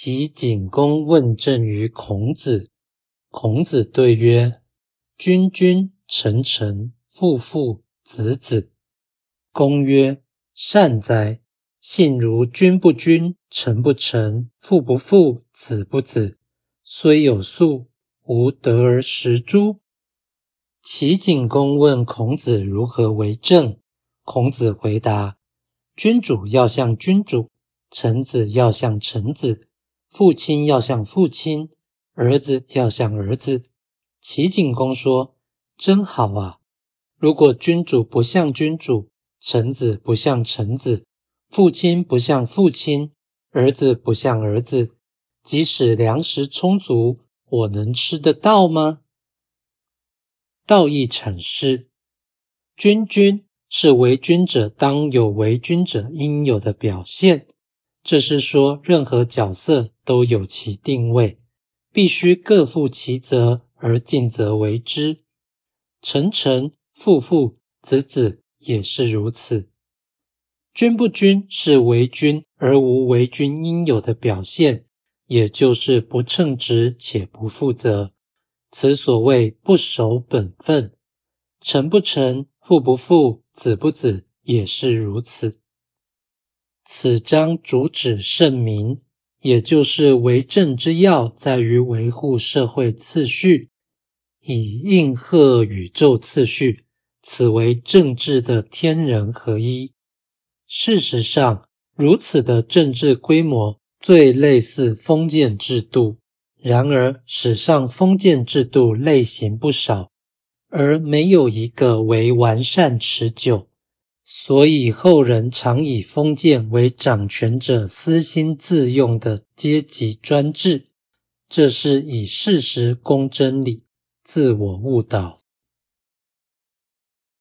齐景公问政于孔子。孔子对曰：“君君，臣臣，父父，子子。”公曰：“善哉！信如君不君，臣不臣，父不父，子不子，虽有素，吾得而食诸？”齐景公问孔子如何为政。孔子回答：“君主要像君主，臣子要像臣子。”父亲要像父亲，儿子要像儿子。齐景公说：“真好啊！如果君主不像君主，臣子不像臣子，父亲不像父亲，儿子不像儿子，即使粮食充足，我能吃得到吗？”道义阐释：君君是为君者当有为君者应有的表现。这是说，任何角色都有其定位，必须各负其责而尽责为之。臣臣、父父、子子也是如此。君不君是为君而无为君应有的表现，也就是不称职且不负责。此所谓不守本分。臣不臣、父不父、子不子也是如此。此章主旨圣明，也就是为政之要在于维护社会次序，以应和宇宙次序。此为政治的天人合一。事实上，如此的政治规模最类似封建制度。然而，史上封建制度类型不少，而没有一个为完善持久。所以后人常以封建为掌权者私心自用的阶级专制，这是以事实攻真理，自我误导。